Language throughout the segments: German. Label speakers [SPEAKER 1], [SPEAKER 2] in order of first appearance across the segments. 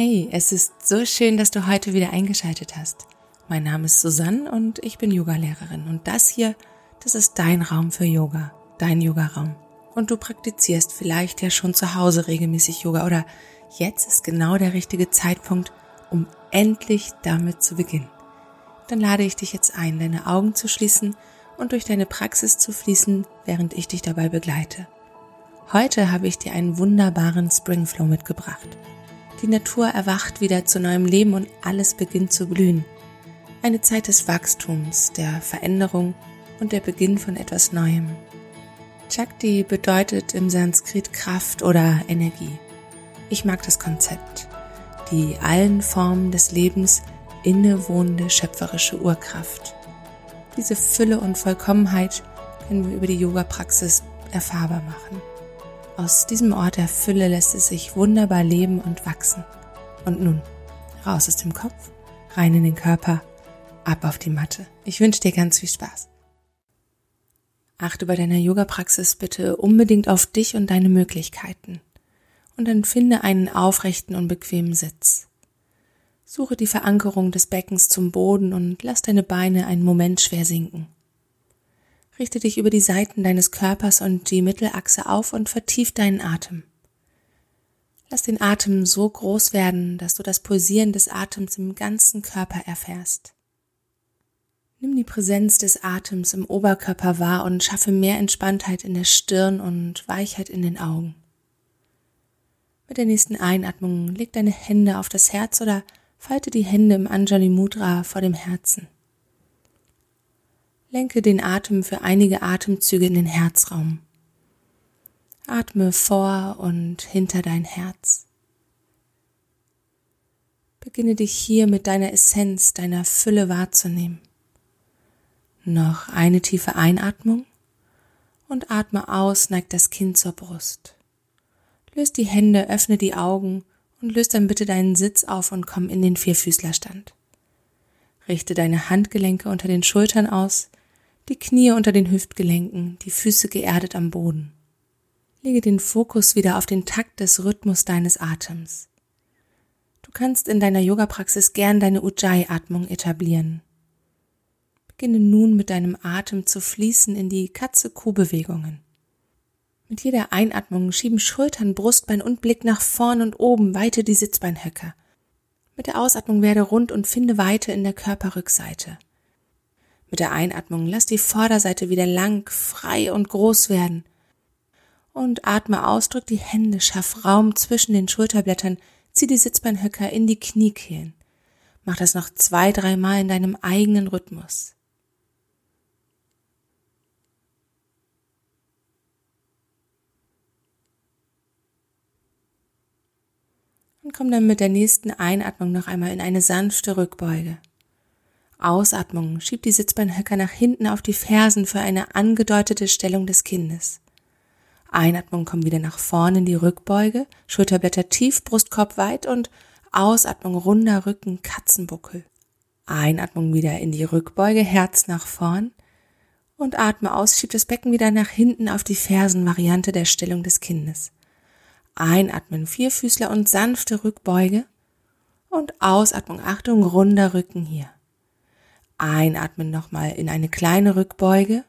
[SPEAKER 1] Hey, es ist so schön, dass du heute wieder eingeschaltet hast. Mein Name ist Susanne und ich bin Yogalehrerin und das hier, das ist dein Raum für Yoga, dein Yogaraum. Und du praktizierst vielleicht ja schon zu Hause regelmäßig Yoga oder jetzt ist genau der richtige Zeitpunkt, um endlich damit zu beginnen. Dann lade ich dich jetzt ein, deine Augen zu schließen und durch deine Praxis zu fließen, während ich dich dabei begleite. Heute habe ich dir einen wunderbaren Springflow mitgebracht. Die Natur erwacht wieder zu neuem Leben und alles beginnt zu blühen. Eine Zeit des Wachstums, der Veränderung und der Beginn von etwas Neuem. Shakti bedeutet im Sanskrit Kraft oder Energie. Ich mag das Konzept. Die allen Formen des Lebens innewohnende schöpferische Urkraft. Diese Fülle und Vollkommenheit können wir über die Yoga-Praxis erfahrbar machen. Aus diesem Ort der Fülle lässt es sich wunderbar leben und wachsen. Und nun, raus aus dem Kopf, rein in den Körper, ab auf die Matte. Ich wünsche dir ganz viel Spaß. Achte bei deiner Yoga-Praxis bitte unbedingt auf dich und deine Möglichkeiten. Und dann finde einen aufrechten und bequemen Sitz. Suche die Verankerung des Beckens zum Boden und lass deine Beine einen Moment schwer sinken. Richte dich über die Seiten deines Körpers und die Mittelachse auf und vertief deinen Atem. Lass den Atem so groß werden, dass du das Pulsieren des Atems im ganzen Körper erfährst. Nimm die Präsenz des Atems im Oberkörper wahr und schaffe mehr Entspanntheit in der Stirn und Weichheit in den Augen. Mit der nächsten Einatmung leg deine Hände auf das Herz oder falte die Hände im Anjali Mudra vor dem Herzen. Lenke den Atem für einige Atemzüge in den Herzraum. Atme vor und hinter dein Herz. Beginne dich hier mit deiner Essenz, deiner Fülle wahrzunehmen. Noch eine tiefe Einatmung und atme aus, neig das Kinn zur Brust. Löst die Hände, öffne die Augen und löst dann bitte deinen Sitz auf und komm in den Vierfüßlerstand. Richte deine Handgelenke unter den Schultern aus, die Knie unter den Hüftgelenken, die Füße geerdet am Boden. Lege den Fokus wieder auf den Takt des Rhythmus deines Atems. Du kannst in deiner Yoga-Praxis gern deine Ujjayi-Atmung etablieren. Beginne nun mit deinem Atem zu fließen in die Katze-Kuh-Bewegungen. Mit jeder Einatmung schieben Schultern, Brustbein und Blick nach vorn und oben, weite die Sitzbeinhöcker. Mit der Ausatmung werde rund und finde Weite in der Körperrückseite. Mit der Einatmung lass die Vorderseite wieder lang, frei und groß werden. Und atme aus, drück die Hände, schaff Raum zwischen den Schulterblättern, zieh die Sitzbeinhöcker in die Kniekehlen. Mach das noch zwei, dreimal in deinem eigenen Rhythmus. Und komm dann mit der nächsten Einatmung noch einmal in eine sanfte Rückbeuge. Ausatmung schiebt die Sitzbeinhöcker nach hinten auf die Fersen für eine angedeutete Stellung des Kindes. Einatmung kommt wieder nach vorne in die Rückbeuge, Schulterblätter tief, Brustkorb weit und Ausatmung runder Rücken, Katzenbuckel. Einatmung wieder in die Rückbeuge, Herz nach vorn und atme aus, schiebt das Becken wieder nach hinten auf die Fersen, Variante der Stellung des Kindes. Einatmen, Vierfüßler und sanfte Rückbeuge und Ausatmung, Achtung, runder Rücken hier. Einatmen nochmal in eine kleine Rückbeuge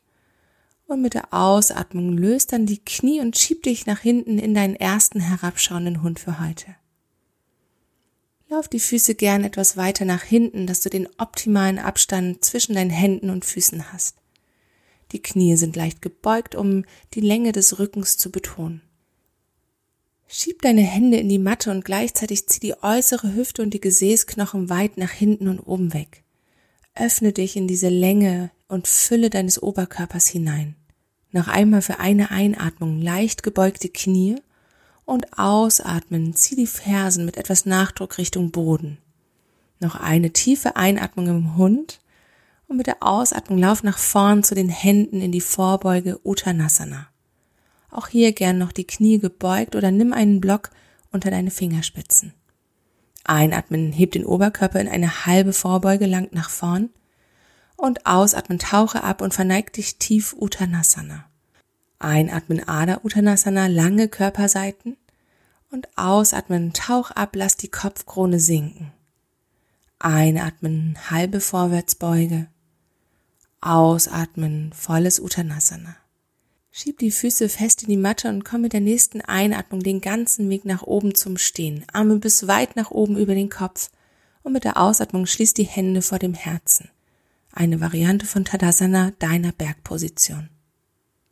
[SPEAKER 1] und mit der Ausatmung löst dann die Knie und schieb dich nach hinten in deinen ersten herabschauenden Hund für heute. Lauf die Füße gern etwas weiter nach hinten, dass du den optimalen Abstand zwischen deinen Händen und Füßen hast. Die Knie sind leicht gebeugt, um die Länge des Rückens zu betonen. Schieb deine Hände in die Matte und gleichzeitig zieh die äußere Hüfte und die Gesäßknochen weit nach hinten und oben weg. Öffne dich in diese Länge und Fülle deines Oberkörpers hinein. Noch einmal für eine Einatmung leicht gebeugte Knie und ausatmen, zieh die Fersen mit etwas Nachdruck Richtung Boden. Noch eine tiefe Einatmung im Hund und mit der Ausatmung lauf nach vorn zu den Händen in die Vorbeuge Uttanasana. Auch hier gern noch die Knie gebeugt oder nimm einen Block unter deine Fingerspitzen. Einatmen, heb den Oberkörper in eine halbe Vorbeuge lang nach vorn und ausatmen, tauche ab und verneig dich tief Uttanasana. Einatmen Ada Uttanasana, lange Körperseiten Und ausatmen, tauch ab, lass die Kopfkrone sinken. Einatmen, halbe Vorwärtsbeuge. Ausatmen, volles Uttanasana. Schieb die Füße fest in die Matte und komm mit der nächsten Einatmung den ganzen Weg nach oben zum Stehen. Arme bis weit nach oben über den Kopf. Und mit der Ausatmung schließ die Hände vor dem Herzen. Eine Variante von Tadasana deiner Bergposition.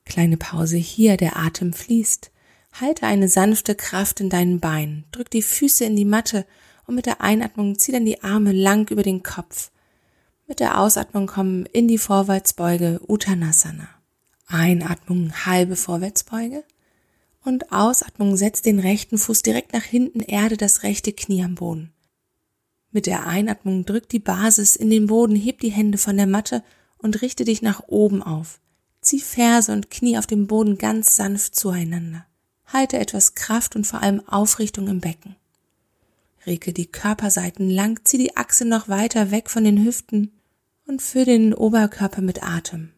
[SPEAKER 1] Kleine Pause hier, der Atem fließt. Halte eine sanfte Kraft in deinen Beinen, drück die Füße in die Matte und mit der Einatmung zieh dann die Arme lang über den Kopf. Mit der Ausatmung kommen in die Vorwärtsbeuge Uttanasana. Einatmung halbe Vorwärtsbeuge und Ausatmung setz den rechten Fuß direkt nach hinten, erde das rechte Knie am Boden. Mit der Einatmung drück die Basis in den Boden, heb die Hände von der Matte und richte dich nach oben auf. Zieh Ferse und Knie auf dem Boden ganz sanft zueinander. Halte etwas Kraft und vor allem Aufrichtung im Becken. Reke die Körperseiten lang, zieh die Achse noch weiter weg von den Hüften und füll den Oberkörper mit Atem.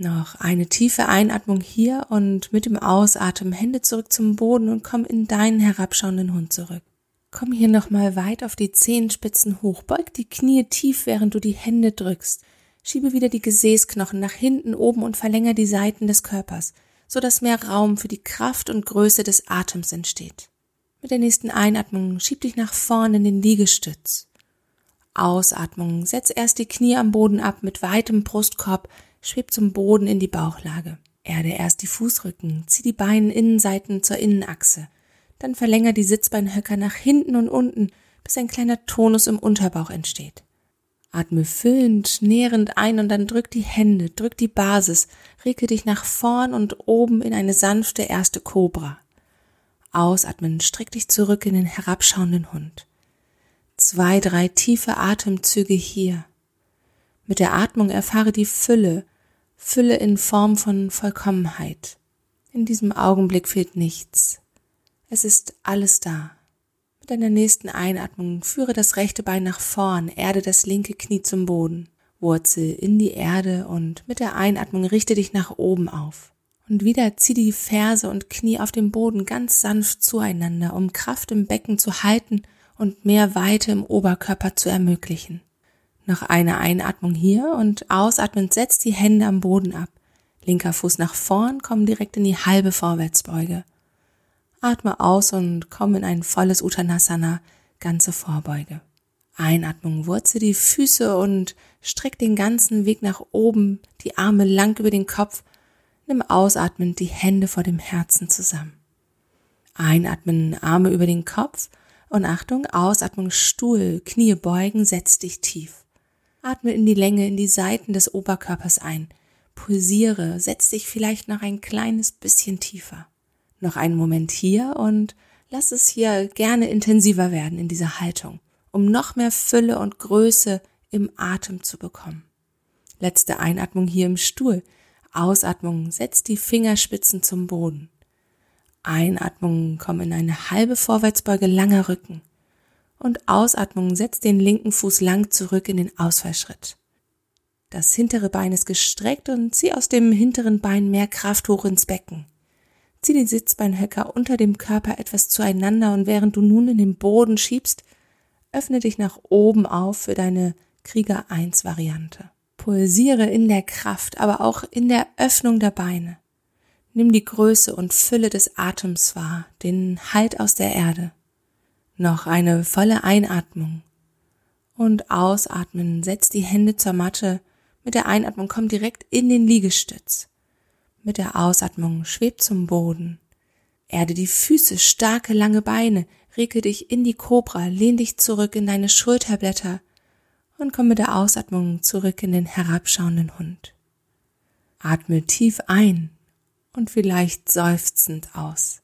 [SPEAKER 1] Noch eine tiefe Einatmung hier und mit dem Ausatmen Hände zurück zum Boden und komm in deinen herabschauenden Hund zurück. Komm hier nochmal weit auf die Zehenspitzen hoch, beug die Knie tief, während du die Hände drückst. Schiebe wieder die Gesäßknochen nach hinten oben und verlänger die Seiten des Körpers, so dass mehr Raum für die Kraft und Größe des Atems entsteht. Mit der nächsten Einatmung schieb dich nach vorn in den Liegestütz. Ausatmung, setz erst die Knie am Boden ab mit weitem Brustkorb, schweb zum Boden in die Bauchlage. Erde erst die Fußrücken, zieh die Beininnenseiten zur Innenachse, dann verlänger die Sitzbeinhöcker nach hinten und unten, bis ein kleiner Tonus im Unterbauch entsteht. Atme füllend, nährend ein und dann drück die Hände, drück die Basis, ricke dich nach vorn und oben in eine sanfte erste Kobra. Ausatmen, streck dich zurück in den herabschauenden Hund. Zwei, drei tiefe Atemzüge hier. Mit der Atmung erfahre die Fülle, Fülle in Form von Vollkommenheit. In diesem Augenblick fehlt nichts. Es ist alles da. Mit deiner nächsten Einatmung führe das rechte Bein nach vorn, erde das linke Knie zum Boden, Wurzel in die Erde und mit der Einatmung richte dich nach oben auf. Und wieder zieh die Ferse und Knie auf dem Boden ganz sanft zueinander, um Kraft im Becken zu halten und mehr Weite im Oberkörper zu ermöglichen. Noch eine Einatmung hier und ausatmend setz die Hände am Boden ab. Linker Fuß nach vorn, komm direkt in die halbe Vorwärtsbeuge. Atme aus und komm in ein volles Uttanasana, ganze Vorbeuge. Einatmung, wurze die Füße und streck den ganzen Weg nach oben, die Arme lang über den Kopf. Nimm ausatmen die Hände vor dem Herzen zusammen. Einatmen, Arme über den Kopf und Achtung, Ausatmung, Stuhl, Knie beugen, setz dich tief. Atme in die Länge, in die Seiten des Oberkörpers ein. Pulsiere, setz dich vielleicht noch ein kleines bisschen tiefer noch einen Moment hier und lass es hier gerne intensiver werden in dieser Haltung, um noch mehr Fülle und Größe im Atem zu bekommen. Letzte Einatmung hier im Stuhl. Ausatmung, setz die Fingerspitzen zum Boden. Einatmung, komm in eine halbe Vorwärtsbeuge, langer Rücken. Und Ausatmung, setz den linken Fuß lang zurück in den Ausfallschritt. Das hintere Bein ist gestreckt und zieh aus dem hinteren Bein mehr Kraft hoch ins Becken. Zieh die Sitzbeinhöcker unter dem Körper etwas zueinander und während du nun in den Boden schiebst, öffne dich nach oben auf für deine Krieger 1 Variante. Pulsiere in der Kraft, aber auch in der Öffnung der Beine. Nimm die Größe und Fülle des Atems wahr, den Halt aus der Erde. Noch eine volle Einatmung. Und ausatmen, setz die Hände zur Matte. Mit der Einatmung komm direkt in den Liegestütz. Mit der Ausatmung schweb zum Boden. Erde die Füße, starke lange Beine, rege dich in die Kobra, lehn dich zurück in deine Schulterblätter und komm mit der Ausatmung zurück in den herabschauenden Hund. Atme tief ein und vielleicht seufzend aus.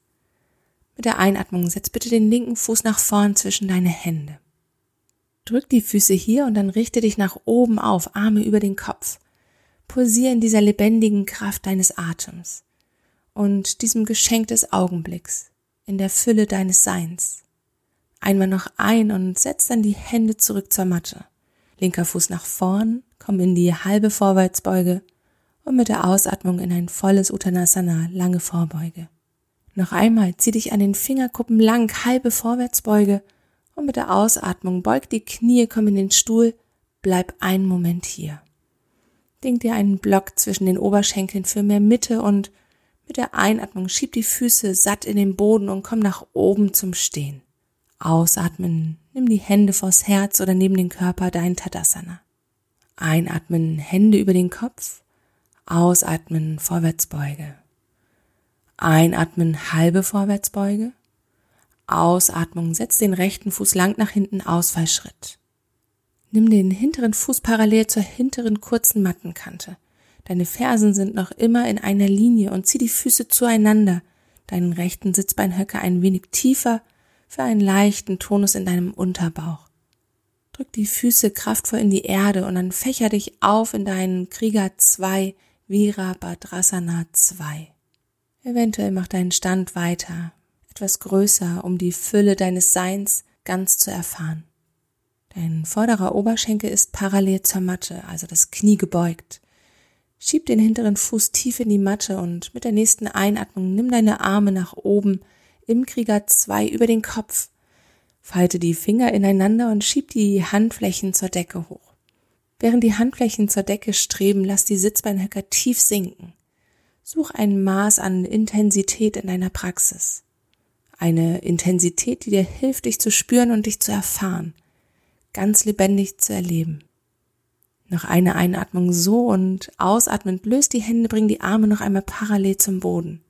[SPEAKER 1] Mit der Einatmung setz bitte den linken Fuß nach vorn zwischen deine Hände. Drück die Füße hier und dann richte dich nach oben auf, Arme über den Kopf. Pulsier in dieser lebendigen Kraft deines Atems und diesem Geschenk des Augenblicks, in der Fülle deines Seins. Einmal noch ein und setz dann die Hände zurück zur Matte. Linker Fuß nach vorn, komm in die halbe Vorwärtsbeuge und mit der Ausatmung in ein volles Uttanasana, lange Vorbeuge. Noch einmal zieh dich an den Fingerkuppen lang, halbe Vorwärtsbeuge und mit der Ausatmung beug die Knie, komm in den Stuhl, bleib einen Moment hier. Denk dir einen Block zwischen den Oberschenkeln für mehr Mitte und mit der Einatmung schieb die Füße satt in den Boden und komm nach oben zum Stehen. Ausatmen, nimm die Hände vors Herz oder neben den Körper, dein Tadasana. Einatmen, Hände über den Kopf. Ausatmen, Vorwärtsbeuge. Einatmen, halbe Vorwärtsbeuge. Ausatmung, setz den rechten Fuß lang nach hinten, Ausfallschritt. Nimm den hinteren Fuß parallel zur hinteren kurzen Mattenkante. Deine Fersen sind noch immer in einer Linie und zieh die Füße zueinander, deinen rechten Sitzbeinhöcker ein wenig tiefer für einen leichten Tonus in deinem Unterbauch. Drück die Füße kraftvoll in die Erde und dann fächer dich auf in deinen Krieger 2, Virabhadrasana 2. Eventuell mach deinen Stand weiter, etwas größer, um die Fülle deines Seins ganz zu erfahren. Dein vorderer Oberschenkel ist parallel zur Matte, also das Knie gebeugt. Schieb den hinteren Fuß tief in die Matte und mit der nächsten Einatmung nimm deine Arme nach oben im Krieger 2 über den Kopf. Falte die Finger ineinander und schieb die Handflächen zur Decke hoch. Während die Handflächen zur Decke streben, lass die Sitzbeinhöcker tief sinken. Such ein Maß an Intensität in deiner Praxis. Eine Intensität, die dir hilft, dich zu spüren und dich zu erfahren, ganz lebendig zu erleben. Noch eine Einatmung so und ausatmend löst die Hände, bring die Arme noch einmal parallel zum Boden.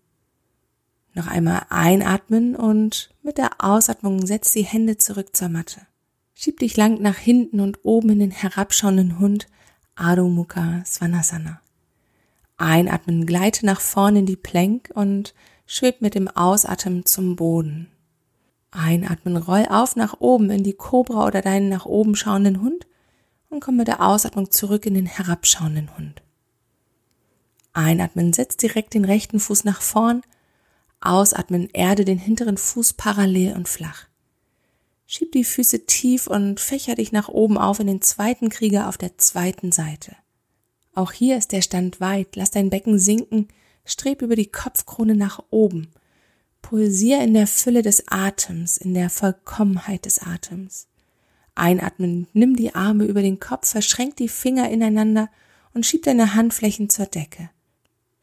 [SPEAKER 1] Noch einmal einatmen und mit der Ausatmung setz die Hände zurück zur Matte. Schieb dich lang nach hinten und oben in den herabschauenden Hund Adho Mukha Svanasana. Einatmen, gleite nach vorne in die Plank und schweb mit dem Ausatmen zum Boden. Einatmen, roll auf nach oben in die Kobra oder deinen nach oben schauenden Hund und komm mit der Ausatmung zurück in den herabschauenden Hund. Einatmen, setz direkt den rechten Fuß nach vorn. Ausatmen, erde den hinteren Fuß parallel und flach. Schieb die Füße tief und fächer dich nach oben auf in den zweiten Krieger auf der zweiten Seite. Auch hier ist der Stand weit. Lass dein Becken sinken. Streb über die Kopfkrone nach oben. Pulsier in der Fülle des Atems, in der Vollkommenheit des Atems. Einatmen, nimm die Arme über den Kopf, verschränk die Finger ineinander und schieb deine Handflächen zur Decke.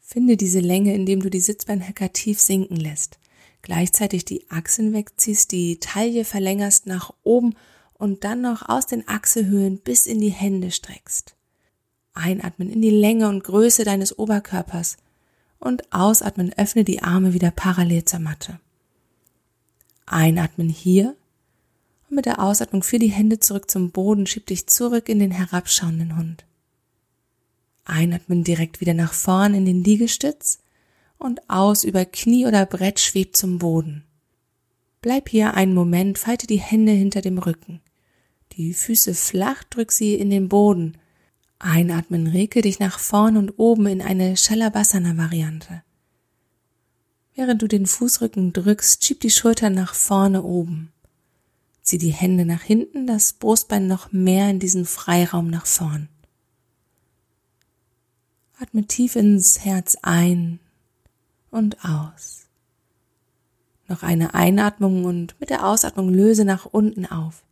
[SPEAKER 1] Finde diese Länge, indem du die Sitzbeinhöcker tief sinken lässt. Gleichzeitig die Achsen wegziehst, die Taille verlängerst nach oben und dann noch aus den Achselhöhlen bis in die Hände streckst. Einatmen in die Länge und Größe deines Oberkörpers und ausatmen öffne die Arme wieder parallel zur Matte. Einatmen hier und mit der Ausatmung führ die Hände zurück zum Boden, schieb dich zurück in den herabschauenden Hund. Einatmen direkt wieder nach vorn in den Liegestütz und aus über Knie oder Brett schwebt zum Boden. Bleib hier einen Moment, falte die Hände hinter dem Rücken. Die Füße flach, drück sie in den Boden. Einatmen, rege dich nach vorn und oben in eine Shalabhasana-Variante. Während du den Fußrücken drückst, schieb die Schultern nach vorne oben. Zieh die Hände nach hinten, das Brustbein noch mehr in diesen Freiraum nach vorn. Atme tief ins Herz ein und aus. Noch eine Einatmung und mit der Ausatmung löse nach unten auf.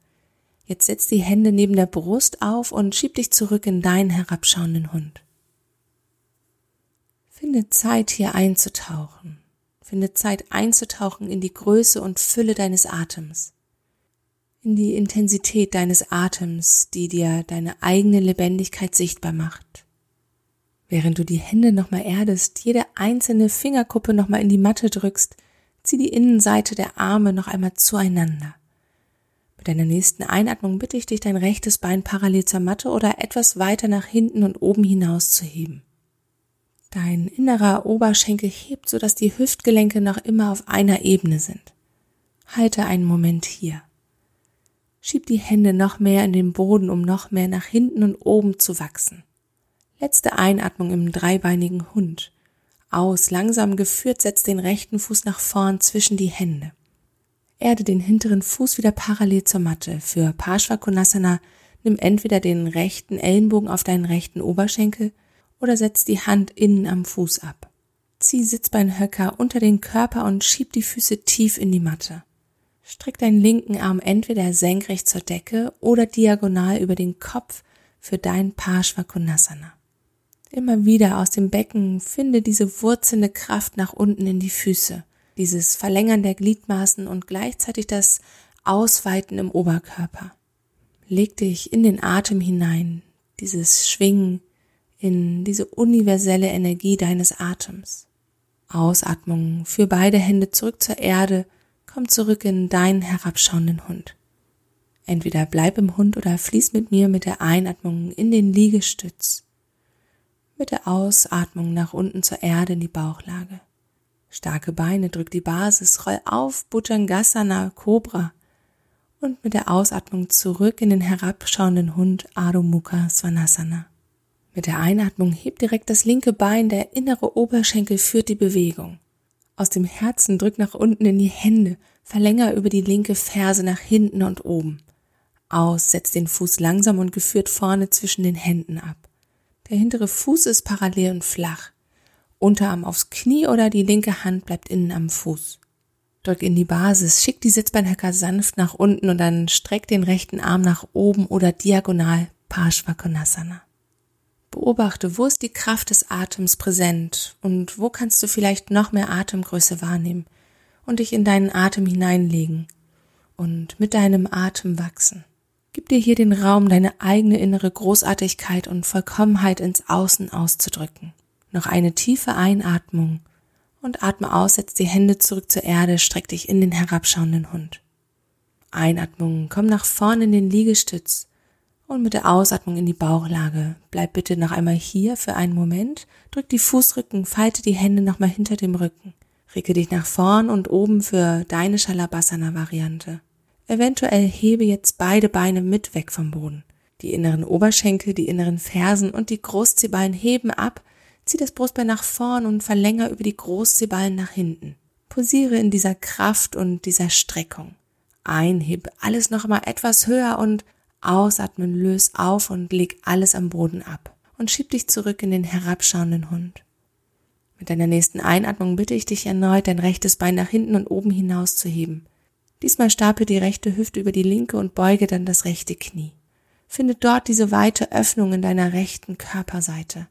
[SPEAKER 1] Jetzt setz die Hände neben der Brust auf und schieb dich zurück in deinen herabschauenden Hund. Finde Zeit hier einzutauchen. Finde Zeit einzutauchen in die Größe und Fülle deines Atems in die Intensität deines Atems, die dir deine eigene Lebendigkeit sichtbar macht. Während du die Hände nochmal erdest, jede einzelne Fingerkuppe nochmal in die Matte drückst, zieh die Innenseite der Arme noch einmal zueinander. Mit deiner nächsten Einatmung bitte ich dich, dein rechtes Bein parallel zur Matte oder etwas weiter nach hinten und oben hinaus zu heben. Dein innerer Oberschenkel hebt, sodass die Hüftgelenke noch immer auf einer Ebene sind. Halte einen Moment hier. Schieb die Hände noch mehr in den Boden, um noch mehr nach hinten und oben zu wachsen. Letzte Einatmung im dreibeinigen Hund. Aus, langsam geführt, setz den rechten Fuß nach vorn zwischen die Hände. Erde den hinteren Fuß wieder parallel zur Matte. Für Parshvakonasana nimm entweder den rechten Ellenbogen auf deinen rechten Oberschenkel oder setz die Hand innen am Fuß ab. Zieh Sitzbeinhöcker unter den Körper und schieb die Füße tief in die Matte. Streck deinen linken Arm entweder senkrecht zur Decke oder diagonal über den Kopf für dein Parshvakonasana. Immer wieder aus dem Becken finde diese wurzelnde Kraft nach unten in die Füße, dieses Verlängern der Gliedmaßen und gleichzeitig das Ausweiten im Oberkörper. Leg dich in den Atem hinein, dieses Schwingen in diese universelle Energie deines Atems. Ausatmung, für beide Hände zurück zur Erde, komm zurück in deinen herabschauenden Hund. Entweder bleib im Hund oder fließ mit mir mit der Einatmung in den Liegestütz, mit der Ausatmung nach unten zur Erde in die Bauchlage. Starke Beine, drück die Basis, roll auf, Bhujangasana, Cobra und mit der Ausatmung zurück in den herabschauenden Hund Adho Mukha Svanasana. Mit der Einatmung hebt direkt das linke Bein, der innere Oberschenkel führt die Bewegung. Aus dem Herzen drück nach unten in die Hände, verlänger über die linke Ferse nach hinten und oben. Aus, setz den Fuß langsam und geführt vorne zwischen den Händen ab. Der hintere Fuß ist parallel und flach. Unterarm aufs Knie oder die linke Hand bleibt innen am Fuß. Drück in die Basis, schick die Sitzbeinhöcker sanft nach unten und dann streck den rechten Arm nach oben oder diagonal Parshvakonasana. Beobachte, wo ist die Kraft des Atems präsent und wo kannst du vielleicht noch mehr Atemgröße wahrnehmen und dich in deinen Atem hineinlegen und mit deinem Atem wachsen. Gib dir hier den Raum, deine eigene innere Großartigkeit und Vollkommenheit ins Außen auszudrücken. Noch eine tiefe Einatmung und atme aus, setz die Hände zurück zur Erde, streck dich in den herabschauenden Hund. Einatmung, komm nach vorne in den Liegestütz und mit der Ausatmung in die Bauchlage. Bleib bitte noch einmal hier für einen Moment. Drück die Fußrücken, falte die Hände nochmal hinter dem Rücken. Ricke dich nach vorn und oben für deine Shalabhasana-Variante. Eventuell hebe jetzt beide Beine mit weg vom Boden. Die inneren Oberschenkel, die inneren Fersen und die Großzehballen heben ab. Zieh das Brustbein nach vorn und verlänger über die Großzehballen nach hinten. Posiere in dieser Kraft und dieser Streckung. Einhebe alles noch mal etwas höher und Ausatmen, löse auf und leg alles am Boden ab und schieb dich zurück in den herabschauenden Hund. Mit deiner nächsten Einatmung bitte ich dich erneut, dein rechtes Bein nach hinten und oben hinaus zu heben. Diesmal stapel die rechte Hüfte über die linke und beuge dann das rechte Knie. Finde dort diese weite Öffnung in deiner rechten Körperseite.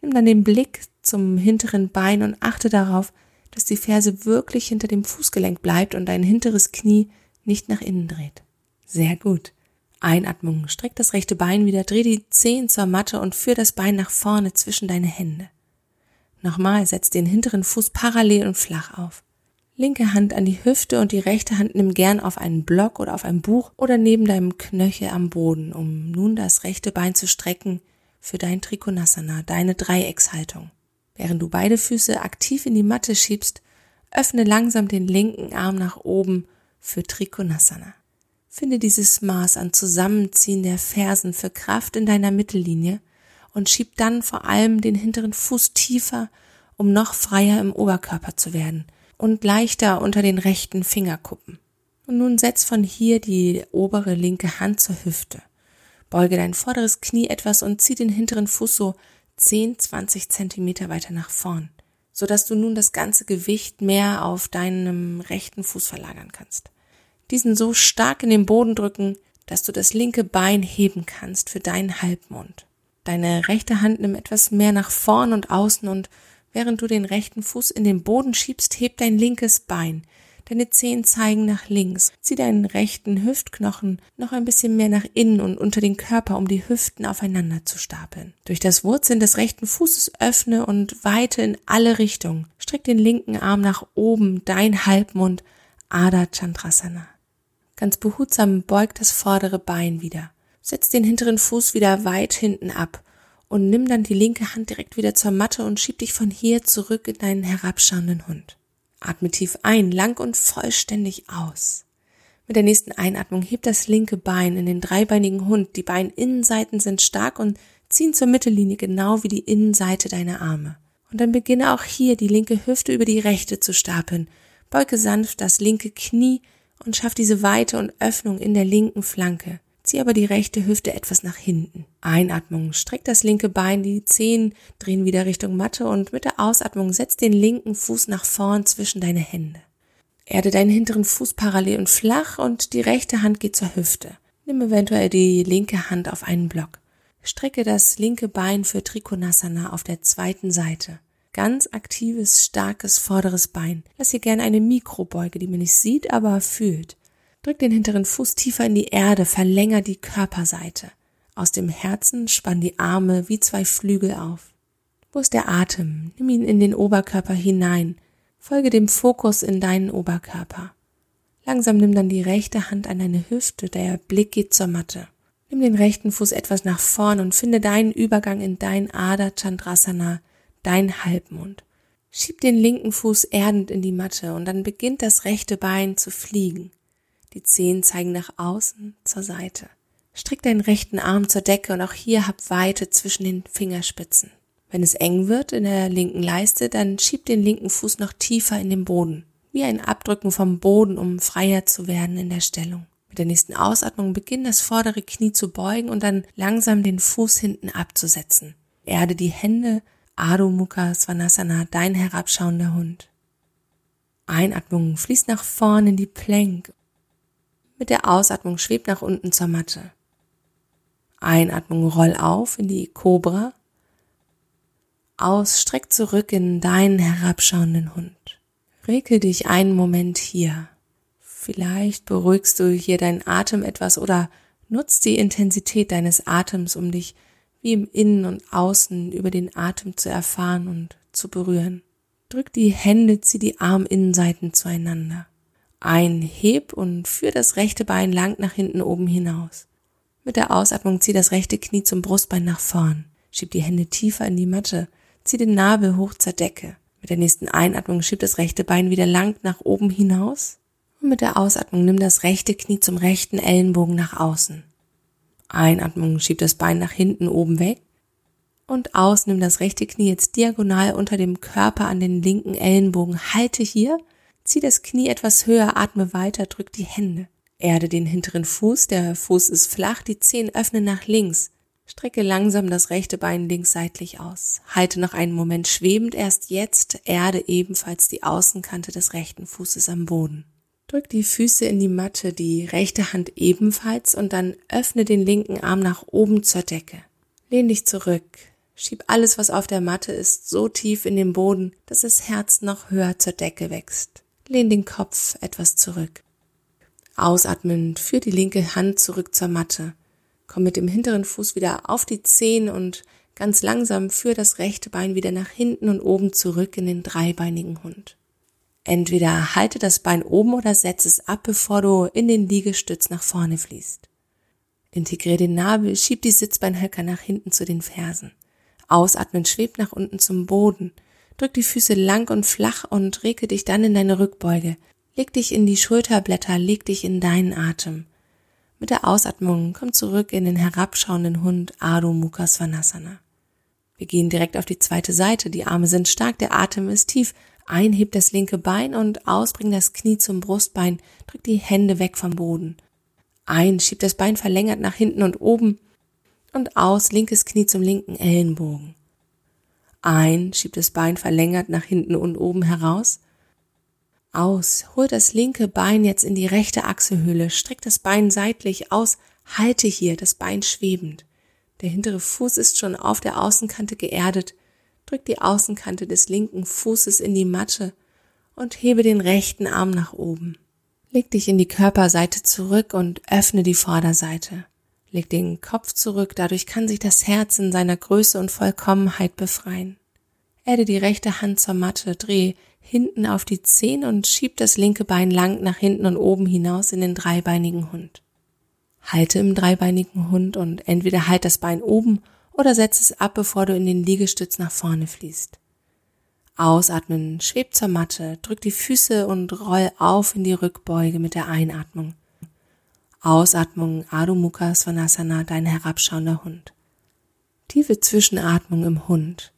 [SPEAKER 1] Nimm dann den Blick zum hinteren Bein und achte darauf, dass die Ferse wirklich hinter dem Fußgelenk bleibt und dein hinteres Knie nicht nach innen dreht. Sehr gut. Einatmung, streck das rechte Bein wieder, dreh die Zehen zur Matte und führ das Bein nach vorne zwischen deine Hände. Nochmal, setz den hinteren Fuß parallel und flach auf. Linke Hand an die Hüfte und die rechte Hand nimm gern auf einen Block oder auf ein Buch oder neben deinem Knöchel am Boden, um nun das rechte Bein zu strecken für dein Trikonasana, deine Dreieckshaltung. Während du beide Füße aktiv in die Matte schiebst, öffne langsam den linken Arm nach oben für Trikonasana. Finde dieses Maß an Zusammenziehen der Fersen für Kraft in deiner Mittellinie und schieb dann vor allem den hinteren Fuß tiefer, um noch freier im Oberkörper zu werden und leichter unter den rechten Fingerkuppen. Und nun setz von hier die obere linke Hand zur Hüfte. Beuge dein vorderes Knie etwas und zieh den hinteren Fuß so 10, 20 Zentimeter weiter nach vorn, so dass du nun das ganze Gewicht mehr auf deinem rechten Fuß verlagern kannst diesen so stark in den Boden drücken, dass du das linke Bein heben kannst für deinen Halbmond. Deine rechte Hand nimm etwas mehr nach vorn und außen und während du den rechten Fuß in den Boden schiebst, heb dein linkes Bein. Deine Zehen zeigen nach links. Zieh deinen rechten Hüftknochen noch ein bisschen mehr nach innen und unter den Körper, um die Hüften aufeinander zu stapeln. Durch das Wurzeln des rechten Fußes öffne und weite in alle Richtungen. Streck den linken Arm nach oben, dein Halbmond, Ada Chandrasana. Ganz behutsam beugt das vordere Bein wieder. Setz den hinteren Fuß wieder weit hinten ab und nimm dann die linke Hand direkt wieder zur Matte und schieb dich von hier zurück in deinen herabschauenden Hund. Atme tief ein, lang und vollständig aus. Mit der nächsten Einatmung heb das linke Bein in den dreibeinigen Hund. Die Beininnenseiten sind stark und ziehen zur Mittellinie genau wie die Innenseite deiner Arme. Und dann beginne auch hier die linke Hüfte über die rechte zu stapeln. Beuge sanft das linke Knie und schaff diese Weite und Öffnung in der linken Flanke. Zieh aber die rechte Hüfte etwas nach hinten. Einatmung, streck das linke Bein, die Zehen drehen wieder Richtung Matte und mit der Ausatmung setz den linken Fuß nach vorn zwischen deine Hände. Erde deinen hinteren Fuß parallel und flach und die rechte Hand geht zur Hüfte. Nimm eventuell die linke Hand auf einen Block. Strecke das linke Bein für Trikonasana auf der zweiten Seite. Ganz aktives, starkes vorderes Bein. Lass hier gerne eine Mikrobeuge, die man nicht sieht, aber fühlt. Drück den hinteren Fuß tiefer in die Erde, verlänger die Körperseite. Aus dem Herzen spann die Arme wie zwei Flügel auf. Wo ist der Atem? Nimm ihn in den Oberkörper hinein. Folge dem Fokus in deinen Oberkörper. Langsam nimm dann die rechte Hand an deine Hüfte, der Blick geht zur Matte. Nimm den rechten Fuß etwas nach vorn und finde deinen Übergang in dein Ada Chandrasana, dein Halbmond. Schieb den linken Fuß erdend in die Matte und dann beginnt das rechte Bein zu fliegen. Die Zehen zeigen nach außen zur Seite. Streck deinen rechten Arm zur Decke und auch hier hab Weite zwischen den Fingerspitzen. Wenn es eng wird in der linken Leiste, dann schieb den linken Fuß noch tiefer in den Boden. Wie ein Abdrücken vom Boden, um freier zu werden in der Stellung. Mit der nächsten Ausatmung beginn das vordere Knie zu beugen und dann langsam den Fuß hinten abzusetzen. Erde die Hände, Adho Mukha Svanasana, dein herabschauender Hund. Einatmung fließt nach vorn in die Plank. Mit der Ausatmung schwebt nach unten zur Matte. Einatmung roll auf in die Cobra. Aus streck zurück in deinen herabschauenden Hund. Regel dich einen Moment hier. Vielleicht beruhigst du hier deinen Atem etwas oder nutzt die Intensität deines Atems, um dich wie im Innen und Außen über den Atem zu erfahren und zu berühren. Drück die Hände, zieh die Arminnenseiten zueinander. Ein, heb und führ das rechte Bein lang nach hinten oben hinaus. Mit der Ausatmung zieh das rechte Knie zum Brustbein nach vorn. Schieb die Hände tiefer in die Matte. Zieh den Nabel hoch zur Decke. Mit der nächsten Einatmung schieb das rechte Bein wieder lang nach oben hinaus und mit der Ausatmung nimm das rechte Knie zum rechten Ellenbogen nach außen. Einatmung schieb das Bein nach hinten oben weg. Und aus nimm das rechte Knie jetzt diagonal unter dem Körper an den linken Ellenbogen. Halte hier, zieh das Knie etwas höher, atme weiter, drück die Hände. Erde den hinteren Fuß, der Fuß ist flach, die Zehen öffnen nach links. Strecke langsam das rechte Bein links seitlich aus. Halte noch einen Moment schwebend, erst jetzt erde ebenfalls die Außenkante des rechten Fußes am Boden. Drück die Füße in die Matte, die rechte Hand ebenfalls und dann öffne den linken Arm nach oben zur Decke. Lehn dich zurück. Schieb alles, was auf der Matte ist, so tief in den Boden, dass das Herz noch höher zur Decke wächst. Lehn den Kopf etwas zurück. Ausatmend, führ die linke Hand zurück zur Matte. Komm mit dem hinteren Fuß wieder auf die Zehen und ganz langsam führ das rechte Bein wieder nach hinten und oben zurück in den dreibeinigen Hund. Entweder halte das Bein oben oder setze es ab, bevor du in den Liegestütz nach vorne fließt. Integriere den Nabel, schieb die Sitzbeinhöcker nach hinten zu den Fersen. Ausatmen, schwebt nach unten zum Boden. Drück die Füße lang und flach und rege dich dann in deine Rückbeuge. Leg dich in die Schulterblätter, leg dich in deinen Atem. Mit der Ausatmung komm zurück in den herabschauenden Hund Adho Mukha Svanasana. Wir gehen direkt auf die zweite Seite. Die Arme sind stark, der Atem ist tief. Ein, heb das linke Bein und aus, bring das Knie zum Brustbein, drück die Hände weg vom Boden. Ein, schieb das Bein verlängert nach hinten und oben und aus, linkes Knie zum linken Ellenbogen. Ein, schieb das Bein verlängert nach hinten und oben heraus. Aus, hol das linke Bein jetzt in die rechte Achselhöhle, streck das Bein seitlich aus, halte hier das Bein schwebend. Der hintere Fuß ist schon auf der Außenkante geerdet, Drück die Außenkante des linken Fußes in die Matte und hebe den rechten Arm nach oben. Leg dich in die Körperseite zurück und öffne die Vorderseite. Leg den Kopf zurück, dadurch kann sich das Herz in seiner Größe und Vollkommenheit befreien. Erde die rechte Hand zur Matte, dreh hinten auf die Zehen und schieb das linke Bein lang nach hinten und oben hinaus in den dreibeinigen Hund. Halte im dreibeinigen Hund und entweder halt das Bein oben oder setz es ab, bevor du in den Liegestütz nach vorne fließt. Ausatmen, schweb zur Matte, drück die Füße und roll auf in die Rückbeuge mit der Einatmung. Ausatmung, Adho Mukha Svanasana, dein herabschauender Hund. Tiefe Zwischenatmung im Hund.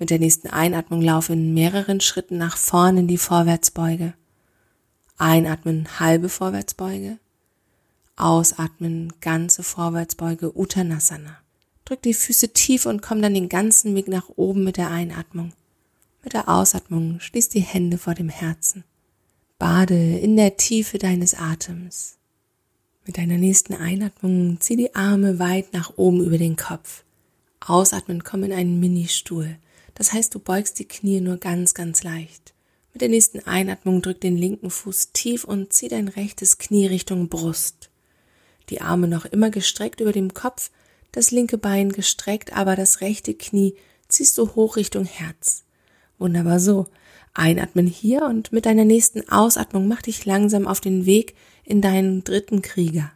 [SPEAKER 1] Mit der nächsten Einatmung lauf in mehreren Schritten nach vorne in die Vorwärtsbeuge. Einatmen, halbe Vorwärtsbeuge. Ausatmen, ganze Vorwärtsbeuge, Uttanasana. Drück die Füße tief und komm dann den ganzen Weg nach oben mit der Einatmung. Mit der Ausatmung schließ die Hände vor dem Herzen. Bade in der Tiefe deines Atems. Mit deiner nächsten Einatmung zieh die Arme weit nach oben über den Kopf. Ausatmen, komm in einen Ministuhl. Das heißt, du beugst die Knie nur ganz, ganz leicht. Mit der nächsten Einatmung drück den linken Fuß tief und zieh dein rechtes Knie Richtung Brust. Die Arme noch immer gestreckt über dem Kopf, das linke Bein gestreckt, aber das rechte Knie ziehst du hoch Richtung Herz. Wunderbar so. Einatmen hier und mit deiner nächsten Ausatmung mach dich langsam auf den Weg in deinen dritten Krieger.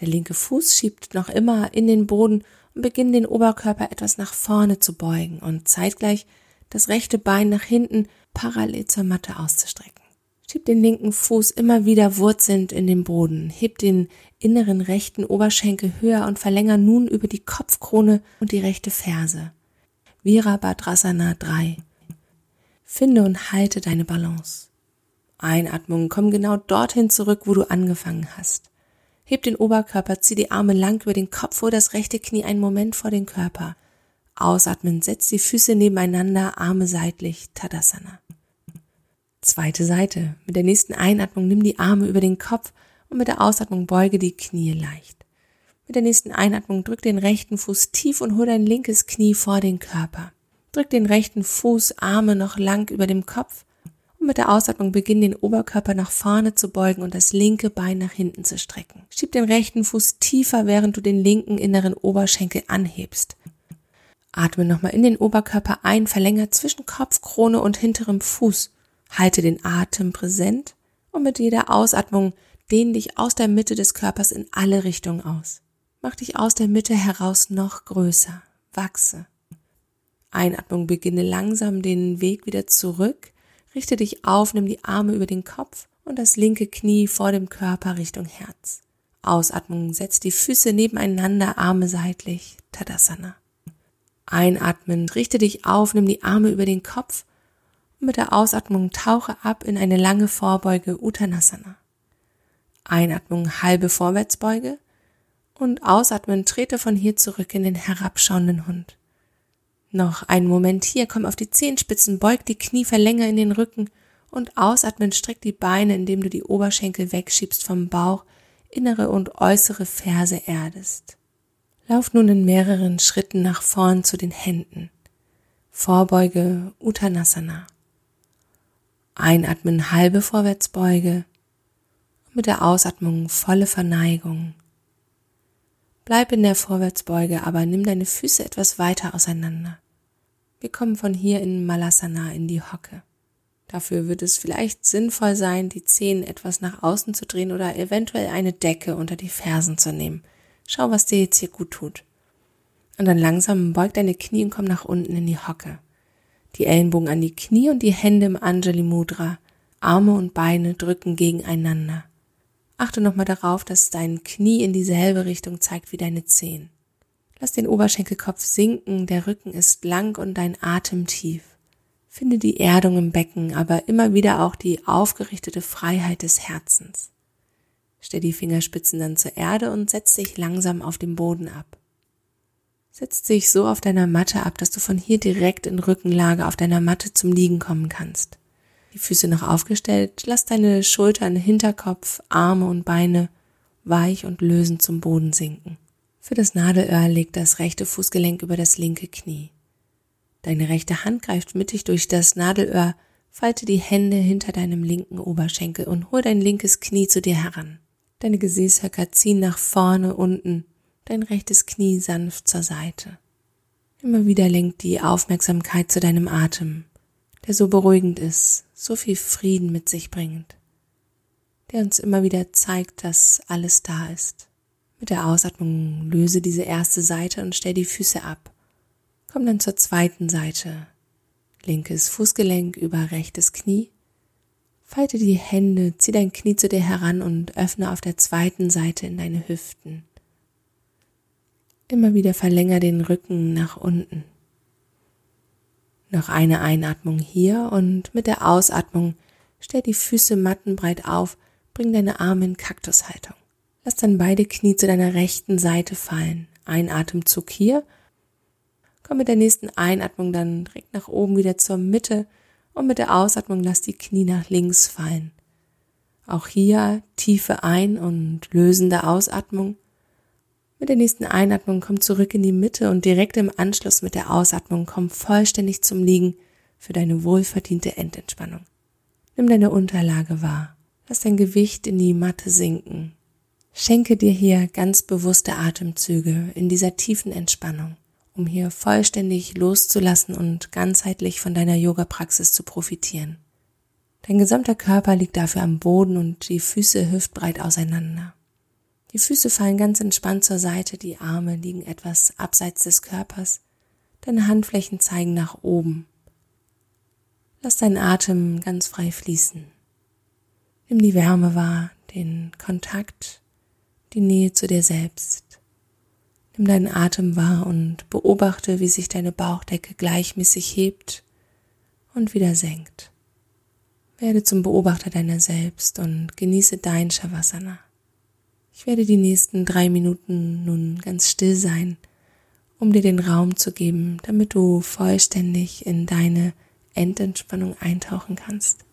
[SPEAKER 1] Der linke Fuß schiebt noch immer in den Boden und beginnt den Oberkörper etwas nach vorne zu beugen und zeitgleich das rechte Bein nach hinten parallel zur Matte auszustrecken. Schieb den linken Fuß immer wieder wurzelnd in den Boden, heb den inneren rechten Oberschenkel höher und verlänger nun über die Kopfkrone und die rechte Ferse. Virabhadrasana 3. Finde und halte deine Balance. Einatmung, komm genau dorthin zurück, wo du angefangen hast. Heb den Oberkörper, zieh die Arme lang über den Kopf, hol das rechte Knie einen Moment vor den Körper. Ausatmen, setz die Füße nebeneinander, Arme seitlich, Tadasana. Zweite Seite. Mit der nächsten Einatmung nimm die Arme über den Kopf und mit der Ausatmung beuge die Knie leicht. Mit der nächsten Einatmung drück den rechten Fuß tief und hol dein linkes Knie vor den Körper. Drück den rechten Fuß, Arme noch lang über dem Kopf und mit der Ausatmung beginn den Oberkörper nach vorne zu beugen und das linke Bein nach hinten zu strecken. Schieb den rechten Fuß tiefer, während du den linken inneren Oberschenkel anhebst. Atme nochmal in den Oberkörper ein, verlänger zwischen Kopfkrone und hinterem Fuß. Halte den Atem präsent und mit jeder Ausatmung dehn dich aus der Mitte des Körpers in alle Richtungen aus. Mach dich aus der Mitte heraus noch größer. Wachse. Einatmung beginne langsam den Weg wieder zurück Richte dich auf, nimm die Arme über den Kopf und das linke Knie vor dem Körper Richtung Herz. Ausatmung, setz die Füße nebeneinander, Arme seitlich, Tadasana. Einatmen, richte dich auf, nimm die Arme über den Kopf und mit der Ausatmung tauche ab in eine lange Vorbeuge Uttanasana. Einatmung, halbe Vorwärtsbeuge und ausatmen, trete von hier zurück in den herabschauenden Hund. Noch einen Moment hier, komm auf die Zehenspitzen, beug die Knie, verlänger in den Rücken und ausatmen, streck die Beine, indem du die Oberschenkel wegschiebst vom Bauch, innere und äußere Ferse erdest. Lauf nun in mehreren Schritten nach vorn zu den Händen. Vorbeuge Uttanasana. Einatmen halbe Vorwärtsbeuge und mit der Ausatmung volle Verneigung. Bleib in der Vorwärtsbeuge, aber nimm deine Füße etwas weiter auseinander. Wir kommen von hier in Malasana in die Hocke. Dafür wird es vielleicht sinnvoll sein, die Zehen etwas nach außen zu drehen oder eventuell eine Decke unter die Fersen zu nehmen. Schau, was dir jetzt hier gut tut. Und dann langsam beug deine Knie und komm nach unten in die Hocke. Die Ellenbogen an die Knie und die Hände im Anjali Mudra. Arme und Beine drücken gegeneinander. Achte nochmal darauf, dass dein Knie in dieselbe Richtung zeigt wie deine Zehen. Lass den Oberschenkelkopf sinken, der Rücken ist lang und dein Atem tief. Finde die Erdung im Becken, aber immer wieder auch die aufgerichtete Freiheit des Herzens. Stell die Fingerspitzen dann zur Erde und setz dich langsam auf dem Boden ab. Setz dich so auf deiner Matte ab, dass du von hier direkt in Rückenlage auf deiner Matte zum Liegen kommen kannst. Die Füße noch aufgestellt, lass deine Schultern, Hinterkopf, Arme und Beine weich und lösend zum Boden sinken. Für das Nadelöhr legt das rechte Fußgelenk über das linke Knie. Deine rechte Hand greift mittig durch das Nadelöhr, falte die Hände hinter deinem linken Oberschenkel und hol dein linkes Knie zu dir heran. Deine Gesäßhöcker ziehen nach vorne unten, dein rechtes Knie sanft zur Seite. Immer wieder lenkt die Aufmerksamkeit zu deinem Atem, der so beruhigend ist, so viel Frieden mit sich bringt, der uns immer wieder zeigt, dass alles da ist. Mit der Ausatmung löse diese erste Seite und stell die Füße ab. Komm dann zur zweiten Seite. Linkes Fußgelenk über rechtes Knie. Falte die Hände, zieh dein Knie zu dir heran und öffne auf der zweiten Seite in deine Hüften. Immer wieder verlänger den Rücken nach unten. Noch eine Einatmung hier und mit der Ausatmung stell die Füße mattenbreit auf, bring deine Arme in Kaktushaltung. Lass dann beide Knie zu deiner rechten Seite fallen. Ein Atemzug hier. Komm mit der nächsten Einatmung dann direkt nach oben wieder zur Mitte und mit der Ausatmung lass die Knie nach links fallen. Auch hier tiefe Ein- und lösende Ausatmung. Mit der nächsten Einatmung komm zurück in die Mitte und direkt im Anschluss mit der Ausatmung komm vollständig zum Liegen für deine wohlverdiente Endentspannung. Nimm deine Unterlage wahr. Lass dein Gewicht in die Matte sinken. Schenke dir hier ganz bewusste Atemzüge in dieser tiefen Entspannung, um hier vollständig loszulassen und ganzheitlich von deiner Yoga-Praxis zu profitieren. Dein gesamter Körper liegt dafür am Boden und die Füße hüftbreit auseinander. Die Füße fallen ganz entspannt zur Seite, die Arme liegen etwas abseits des Körpers, deine Handflächen zeigen nach oben. Lass deinen Atem ganz frei fließen. Nimm die Wärme wahr, den Kontakt, die Nähe zu dir selbst. Nimm deinen Atem wahr und beobachte, wie sich deine Bauchdecke gleichmäßig hebt und wieder senkt. Werde zum Beobachter deiner selbst und genieße dein Shavasana. Ich werde die nächsten drei Minuten nun ganz still sein, um dir den Raum zu geben, damit du vollständig in deine Endentspannung eintauchen kannst.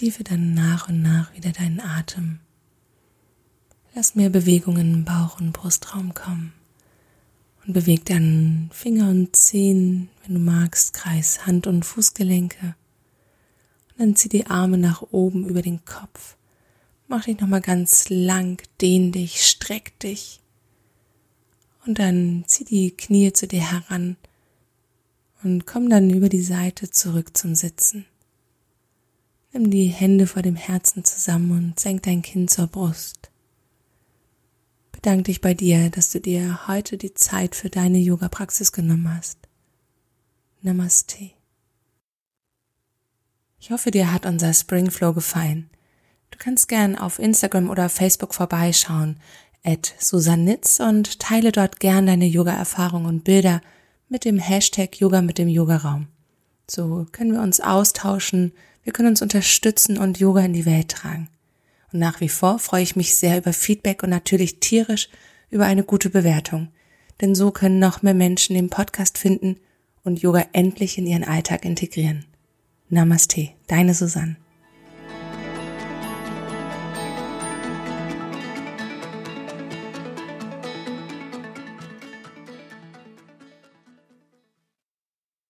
[SPEAKER 1] Vertiefe dann nach und nach wieder deinen Atem. Lass mehr Bewegungen im Bauch und Brustraum kommen. Und beweg dann Finger und Zehen, wenn du magst, kreis Hand- und Fußgelenke. Und dann zieh die Arme nach oben über den Kopf. Mach dich nochmal ganz lang, dehn dich, streck dich. Und dann zieh die Knie zu dir heran und komm dann über die Seite zurück zum Sitzen. Nimm die Hände vor dem Herzen zusammen und senk dein Kinn zur Brust. bedanke dich bei dir, dass du dir heute die Zeit für deine Yoga-Praxis genommen hast. Namaste. Ich hoffe, dir hat unser Spring Flow gefallen. Du kannst gern auf Instagram oder Facebook vorbeischauen, at Susannitz und teile dort gern deine Yoga-Erfahrungen und Bilder mit dem Hashtag Yoga mit dem Yogaraum. So können wir uns austauschen, wir können uns unterstützen und Yoga in die Welt tragen. Und nach wie vor freue ich mich sehr über Feedback und natürlich tierisch über eine gute Bewertung. Denn so können noch mehr Menschen den Podcast finden und Yoga endlich in ihren Alltag integrieren. Namaste, deine Susanne.